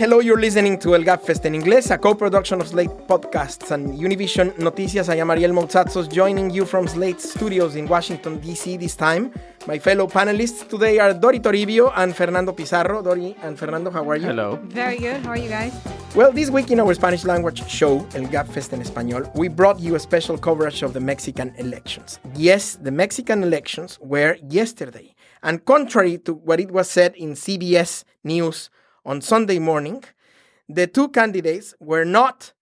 Hello, you're listening to El Gabfest in inglés, a co-production of Slate Podcasts and Univision Noticias. I am Ariel Moutsatsos, joining you from Slate Studios in Washington, D.C. this time. My fellow panelists today are Dori Toribio and Fernando Pizarro. Dori and Fernando, how are you? Hello. Very good. How are you guys? Well, this week in our Spanish language show, El Gabfest en Español, we brought you a special coverage of the Mexican elections. Yes, the Mexican elections were yesterday. And contrary to what it was said in CBS News on Sunday morning, the two candidates were not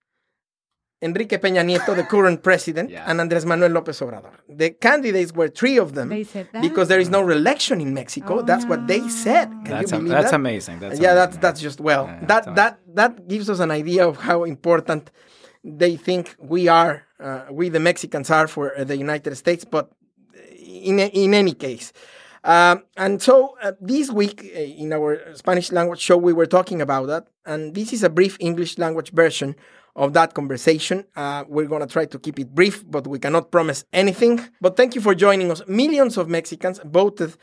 Enrique Peña Nieto, the current president, Yeah. and Andrés Manuel López Obrador. The candidates were three of them They said that? because there is no election in Mexico. Oh, that's what they said. Can That's you am- believe that's that? amazing. That's yeah, amazing. that's that's just well. Yeah, that that's that that gives us an idea of how important they think we are, uh, we the Mexicans are for uh, the United States. But in in any case, um, and so uh, this week uh, in our Spanish language show we were talking about that, and this is a brief English language version of that conversation. Uh, we're going to try to keep it brief, but we cannot promise anything. But thank you for joining us. Millions of Mexicans voted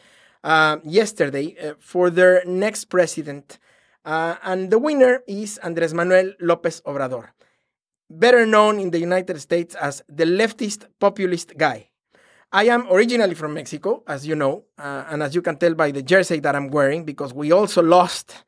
uh, yesterday uh, for their next president, uh, and the winner is Andrés Manuel López Obrador, better known in the United States as the leftist populist guy. I am originally from Mexico, as you know, uh, and as you can tell by the jersey that I'm wearing, because we also lost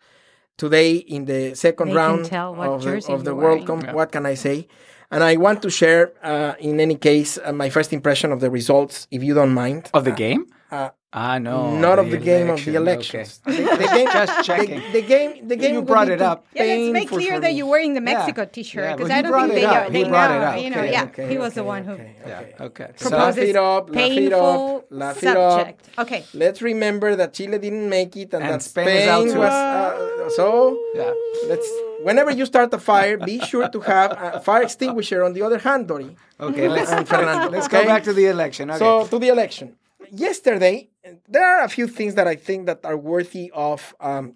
today in the second They can round tell what of the, jersey of the you're World wearing. Cup. What can I say? And I want to share, uh, in any case, uh, my first impression of the results, if you don't mind. Of the game? Uh, ah, no. Not of the game of the election. elections. The, the game, Just checking. The, the game. The game. You brought it up. Yeah, let's make clear that you're wearing the Yeah. Mexico T-shirt because but he I don't think it they, up. know, they brought it know. up. You know, Okay, yeah, okay, he was the one who okay, Yeah, okay. okay. So So, laugh proposes it up, laugh it painful up, laugh it up. Okay. Let's remember that Chile didn't make it and, And that Spain Spain, was uh, so. yeah. Let's. Whenever you start a fire, be sure to have a fire extinguisher on the other hand, Dori. Okay, let's, Fernando. let's okay? go back to the election. Okay. So to the election. Yesterday, there are a few things that I think that are worthy of um,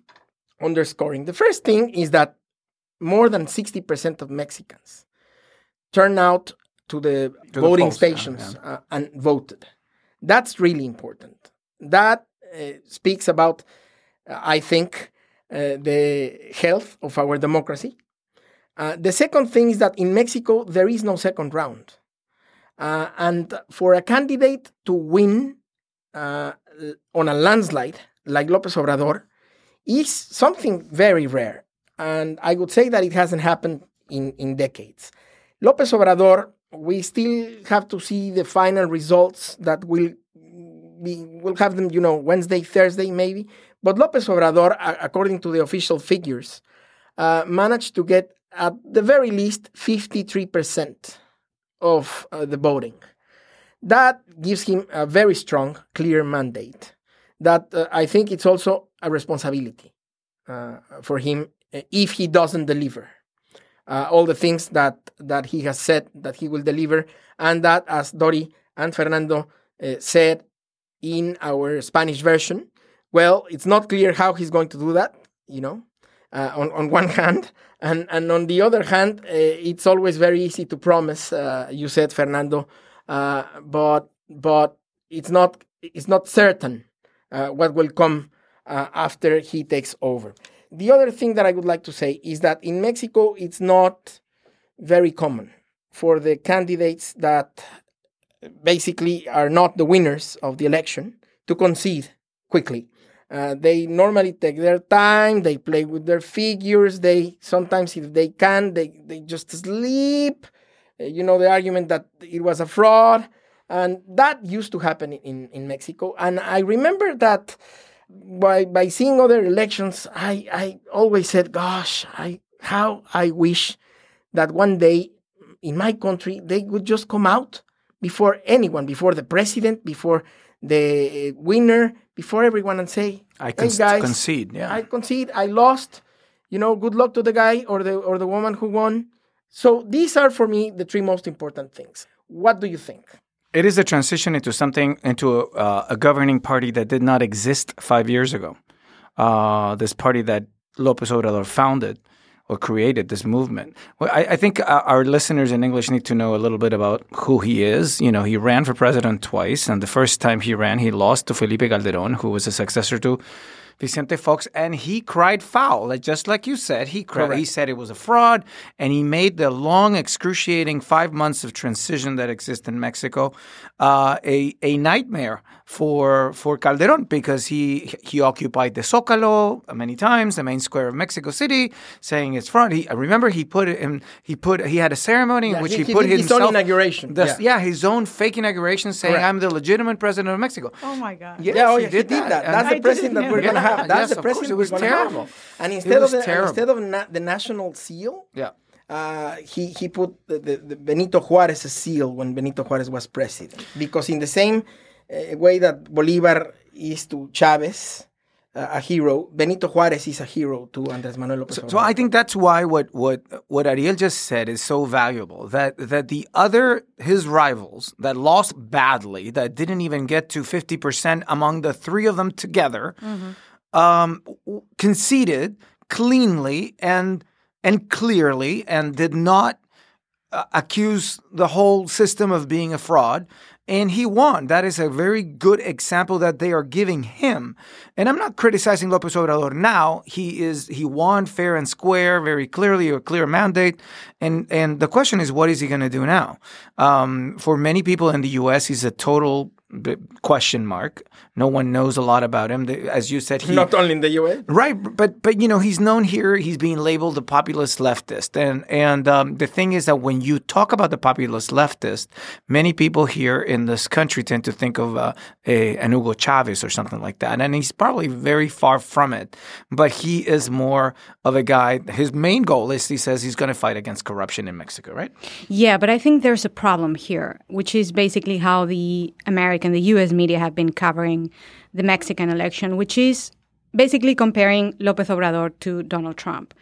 underscoring. The first thing is that more than 60% of Mexicans turned out to the the voting yeah, stations uh, and voted. That's really important. That uh, speaks about, uh, I think, uh, the health of our democracy. Uh, the second thing is that in Mexico, there is no second round. Uh, and for a candidate to win uh, on a landslide like Lopez Obrador is something very rare. And I would say that it hasn't happened in, in decades. Lopez Obrador, we still have to see the final results that will be, we'll have them, you know, Wednesday, Thursday, maybe. But Lopez Obrador, according to the official figures, uh, managed to get at the very least 53% of uh, the voting. That gives him a very strong, clear mandate. That uh, I think it's also a responsibility uh, for him uh, if he doesn't deliver uh, all the things that that he has said that he will deliver, and that, as Dori and Fernando uh, said in our Spanish version, well, it's not clear how he's going to do that. You know, uh, on on one hand, and and on the other hand, it's always very easy to promise. You said Fernando, uh, but but it's not it's not certain uh, what will come uh, after he takes over. The other thing that I would like to say is that in Mexico, it's not very common for the candidates that basically are not the winners of the election to concede quickly. Uh, they normally take their time. They play with their figures. They sometimes, if they can, they they just sleep. Uh, you know the argument that it was a fraud, and that used to happen in in Mexico. And I remember that by by seeing other elections, I I always said, "Gosh, I how I wish that one day in my country they would just come out before anyone, before the president, before the winner, before everyone, and say, I "Hey guys, concede. Yeah. I concede. I lost. You know, good luck to the guy or the or the woman who won." So these are for me the three most important things. What do you think? It is a transition into something into a, uh, a governing party that did not exist five years ago. Uh, this party that Lopez Obrador founded or created this movement. Well, I, I think uh, our listeners in English need to know a little bit about who he is. You know, he ran for president twice, and the first time he ran, he lost to Felipe Calderón, who was a successor to Vicente Fox, and he cried foul. Like, just like you said, he cried. Correct. He said it was a fraud, and he made the long, excruciating five months of transition that exists in Mexico uh, a a nightmare for for Calderon because he he occupied the Zócalo many times, the main square of Mexico City, saying it's fraud. He I remember he put it in. He put he had a ceremony in which he- he, he put did his own inauguration. the- Yeah. yeah. his own fake inauguration, saying Correct. I'm the legitimate president of Mexico. Oh my God. Yes, yeah, oh, he yeah, he did that. That's I the president that we're know going to that. Have. That's Yes, the of course, president it we're was going to have. terrible. And instead of the, terrible. instead of na- the national seal, yeah. uh, he he put the, the, the Benito Juarez seal when Benito Juarez was president because in the same uh, way that Bolivar is to Chavez uh, a hero, Benito Juarez is a hero to Andrés Manuel López So, Obrador. so I think that's why what what what Ariel just said is so valuable. That that the other his rivals that lost badly, that didn't even get to fifty percent among the three of them together, um, conceded cleanly and and clearly, and did not uh, accuse the whole system of being a fraud. And he won. That is a very good example that they are giving him. And I'm not criticizing Lopez Obrador now. He is he won fair and square, very clearly, a clear mandate. And and the question is, what is he going to do now? Um, for many people in the U.S., he's a total question mark. No one knows a lot about him. The- As you said, he not only in the U.S. Right, but but you know he's known here. He's being labeled the populist leftist, and and um, the thing is that when you talk about the populist leftist, many people here in this country tend to think of uh, a an Hugo Chavez or something like that, and he's probably very far from it. But he is more of a guy. His main goal is he says he's going to fight against corruption in Mexico, right? Yeah, but I think there's a problem here, which is basically how the American, the US media have been covering the Mexican election, which is basically comparing Lopez Obrador to Donald Trump.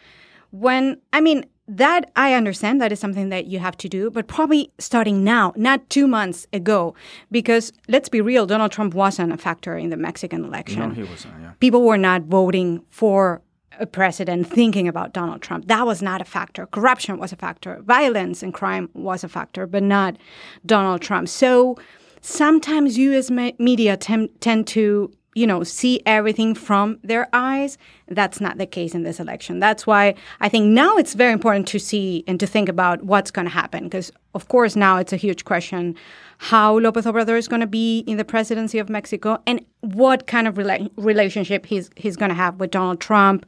When, I mean, that I understand that is something that you have to do, but probably starting now, not two months ago, because let's be real, Donald Trump wasn't a factor in the Mexican election No, he wasn't. Yeah. people were not voting for a president thinking about Donald Trump. That was not a factor. Corruption was a factor. Violence and crime was a factor, but not Donald Trump. So sometimes U.S. me- media tem- tend to, you know, see everything from their eyes. That's not the case in this election. That's why I think now it's very important to see and to think about what's going to happen. Because, of course, now it's a huge question how Lopez Obrador is going to be in the presidency of Mexico and what kind of rela- relationship he's, he's going to have with Donald Trump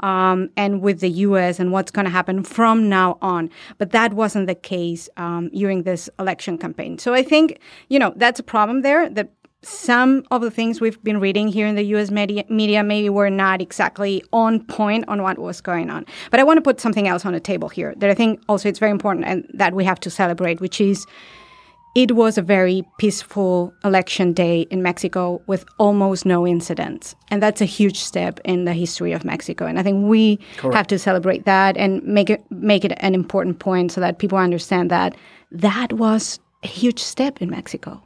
um, and with the U.S. and what's going to happen from now on. But that wasn't the case um, during this election campaign. So I think, you know, that's a problem there that some of the things we've been reading here in the U.S. media, media maybe were not exactly on point on what was going on. But I want to put something else on the table here that I think also it's very important and that we have to celebrate, which is it was a very peaceful election day in Mexico with almost no incidents. And that's a huge step in the history of Mexico. And I think we have to celebrate that and make it make it an important point so that people understand that that was a huge step in Mexico.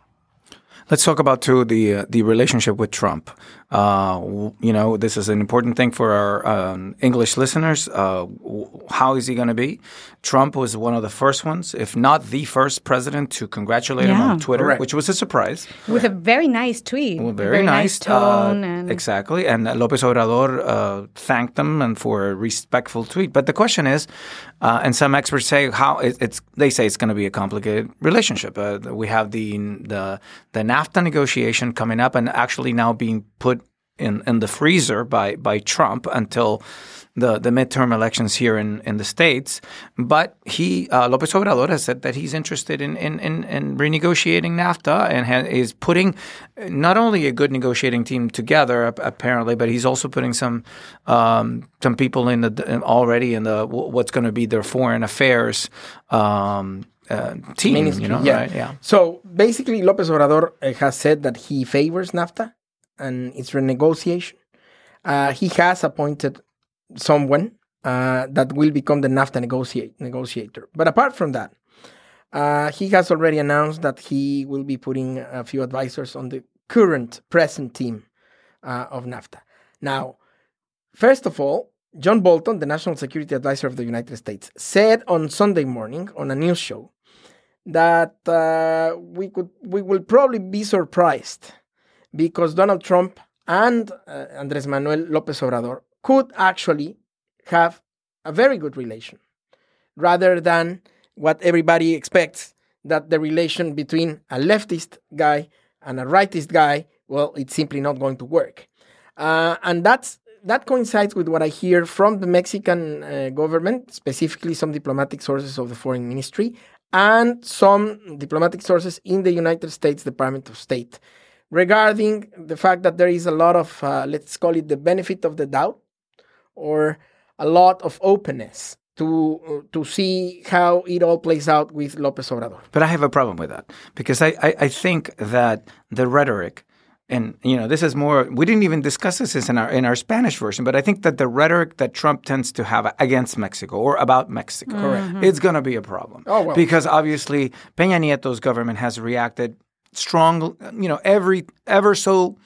Let's talk about too the uh, the relationship with Trump. Uh, you know, this is an important thing for our um, English listeners. Uh, how is he going to be? Trump was one of the first ones, if not the first president, to congratulate him on Twitter, Correct. which was a surprise. With a very nice tweet. Well, a very, nice, tone. uh, and exactly. And uh, Lopez Obrador uh, thanked them and for a respectful tweet. But the question is, uh, and some experts say how it, it's. They say it's going to be a complicated relationship. Uh, we have the the the NAFTA negotiation coming up, and actually now being put in, in the freezer by by Trump until. The, the midterm elections here in, in the states, but he uh, Lopez Obrador has said that he's interested in in, in, in renegotiating NAFTA and ha- is putting not only a good negotiating team together apparently, but he's also putting some um, some people in the in- already in the what's going to be their foreign affairs um, uh, team. Ministry, You know, yeah. right? Yeah. So basically, Lopez Obrador uh, has said that he favors NAFTA and its renegotiation. Uh, he has appointed someone uh, that will become the NAFTA negotiate, negotiator. But apart from that, uh, he has already announced that he will be putting a few advisors on the current present team uh, of NAFTA. Now, first of all, John Bolton, the National Security Advisor of the United States, said on Sunday morning on a news show that uh, we could we will probably be surprised because Donald Trump and uh, Andres Manuel Lopez Obrador could actually have a very good relation rather than what everybody expects that the relation between a leftist guy and a rightist guy, well, it's simply not going to work. Uh, and that's that coincides with what I hear from the Mexican uh, government, specifically some diplomatic sources of the foreign ministry and some diplomatic sources in the United States Department of State regarding the fact that there is a lot of, uh, let's call it the benefit of the doubt, or a lot of openness to uh, to see how it all plays out with López Obrador. But I have a problem with that because I, I, I think that the rhetoric and you know this is more we didn't even discuss this in our in our Spanish version but I think that the rhetoric that Trump tends to have against Mexico or about Mexico Correct. it's going to be a problem Oh, well. because obviously Peña Nieto's government has reacted strong you know every ever so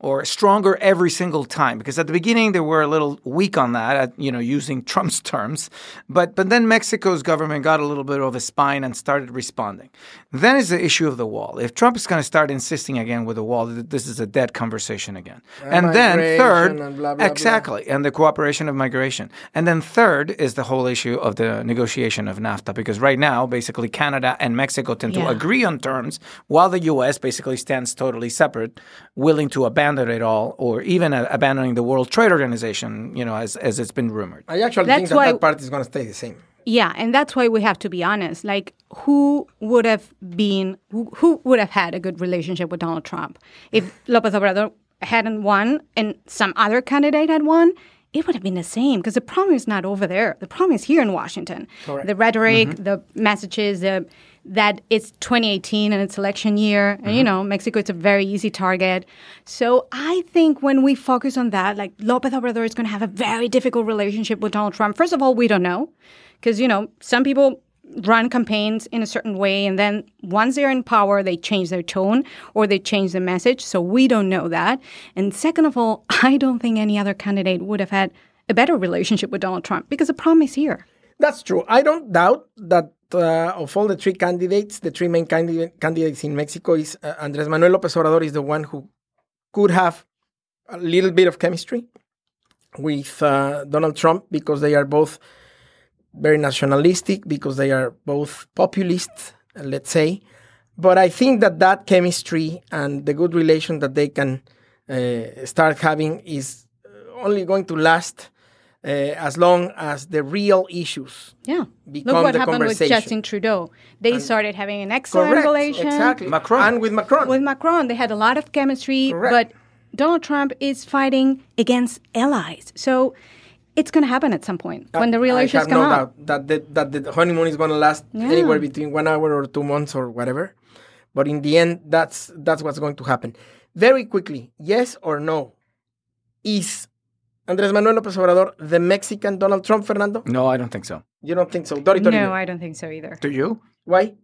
or stronger every single time because at the beginning they were a little weak on that at, you know using Trump's terms. But but then Mexico's government got a little bit of a spine and started responding. Then is the issue of the wall. If Trump is going to start insisting again with the wall this is a dead conversation again. And, then third and blah, blah, blah. exactly and the cooperation of migration. And then third is the whole issue of the negotiation of NAFTA because right now basically Canada and Mexico tend to agree on terms while the US basically stands totally separate willing to abandon it all or even uh, abandoning the World Trade Organization you know as as it's been rumored I actually That's think that why- that part is going to stay the same. Yeah, and that's why we have to be honest. Like, who would have been, who, who would have had a good relationship with Donald Trump if López Obrador hadn't won and some other candidate had won? It would have been the same because the problem is not over there. The problem is here in Washington. Correct. The rhetoric, the messages, the that it's 2018 and it's election year, and you mm-hmm. know Mexico is a very easy target. So I think when we focus on that, like López Obrador is going to have a very difficult relationship with Donald Trump. First of all, we don't know because you know some people run campaigns in a certain way and then once they're in power they change their tone or they change the message so we don't know that and second of all i don't think any other candidate would have had a better relationship with donald trump because the problem is here That's true. I don't doubt that uh, of all the three candidates, the three main candidate, candidates in Mexico is uh, Andres Manuel López Obrador is the one who could have a little bit of chemistry with uh, Donald Trump because they are both very nationalistic, because they are both populist, let's say. But I think that that chemistry and the good relation that they can uh, start having is only going to last uh, as long as the real issues yeah become look what the happened with conversation. justin trudeau they started having an excellent correct relation exactly Macron. and with Macron with macron they had a lot of chemistry Correct. but donald trump is fighting against allies so it's going to happen at some point when the real I issues have come no out doubt that the, that the honeymoon is going to last Yeah. anywhere between one hour or two months or whatever. But in the end, that's that's what's going to happen. Very quickly, yes or no? Is Andres Manuel López Obrador the Mexican Donald Trump, Fernando? no I don't think so You don't think so? Dori, Dori, no i don't think so either do you Why?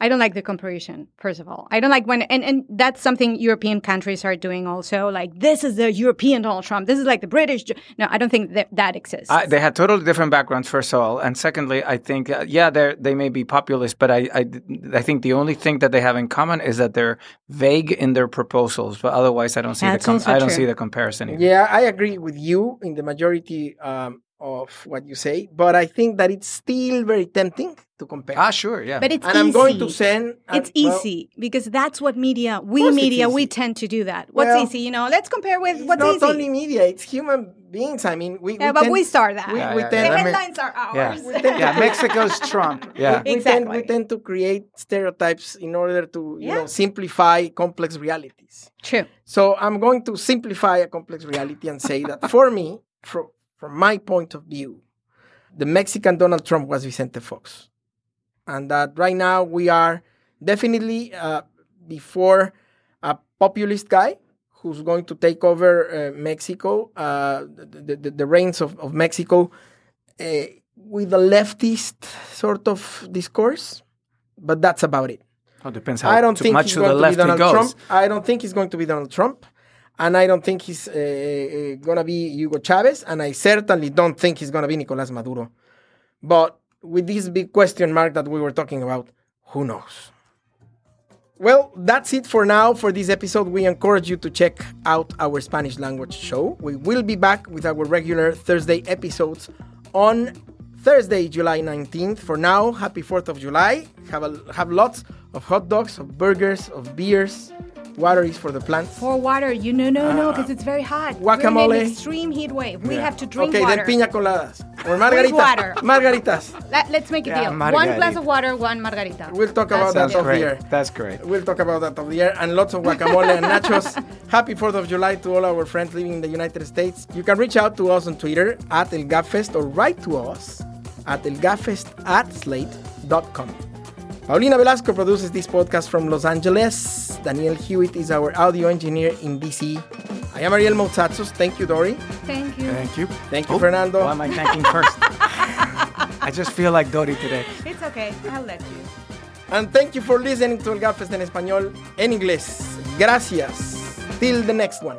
I don't like the comparison, first of all. I don't like when, and, and that's something European countries are doing also. Like, this is the European Donald Trump. This is like the British. No, I don't think that that exists. I, they had totally different backgrounds, first of all, and secondly, I think uh, yeah, they they may be populist, but I, I I think the only thing that they have in common is that they're vague in their proposals. But otherwise, I don't see That's the com- I don't true. see the comparison. Either. Yeah, I agree with you in the majority um, of what you say, but I think that it's still very tempting to compare. Ah, sure, yeah. but it's and easy. I'm going to send. It's and- well, easy because that's what media, we media, we tend to do that. What's Well, easy? You know, let's compare with it's what's not easy. only media; it's human beings. I mean, we. yeah, we but tend, we start that. we- Yeah, we yeah, tend- the yeah. headlines are Yeah. ours. yeah, Mexico's Trump. Yeah. we, tend, we tend to create stereotypes in order to you Yeah. know simplify complex realities. True. So I'm going to simplify a complex reality and say that for me, from from my point of view, the Mexican Donald Trump was Vicente Fox, and that right now we are definitely uh, before a populist guy who's going to take over uh, Mexico, uh, the, the, the reins of, of Mexico, uh, with a leftist sort of discourse, but that's about it. Oh, depends how I don't think much to the left he Donald goes. Trump. I don't think he's going to be Donald Trump, and I don't think he's uh, to be Hugo Chavez, and I certainly don't think he's to be Nicolas Maduro. But with this big question mark that we were talking about, who knows? Well, that's it for now for this episode. We encourage you to check out our Spanish language show. We will be back with our regular Thursday episodes on Thursday, July 19th. For now, happy 4th of July. Have, a, have lots of hot dogs, of burgers, of beers. Water is for the plants. For water, you know, no, no, ah, because it's very hot. We're in guacamole. an extreme heat wave. We have to drink okay, water. then piña coladas. Or margaritas. water. Margaritas. Let, us make a Yeah, deal. One glass of water, one margarita. We'll talk about that That's off the great. That's great. We'll talk about that of the year and lots of guacamole and nachos. Happy 4th of July to all our friends living in the United States. You can reach out to us on Twitter at El Gabfest or write to us at elgabfest at slate.com. Paulina Velasco produces this podcast from Los Angeles. Daniel Hewitt is our audio engineer in DC. I am Ariel Moutsatsos. Thank you, Dori. Thank you. Thank you. Thank you, oh, Fernando. Who am I thanking first? I just feel like Dory today. It's okay. I'll let you. And thank you for listening to El Gabfest en español en inglés. Gracias. Till the next one.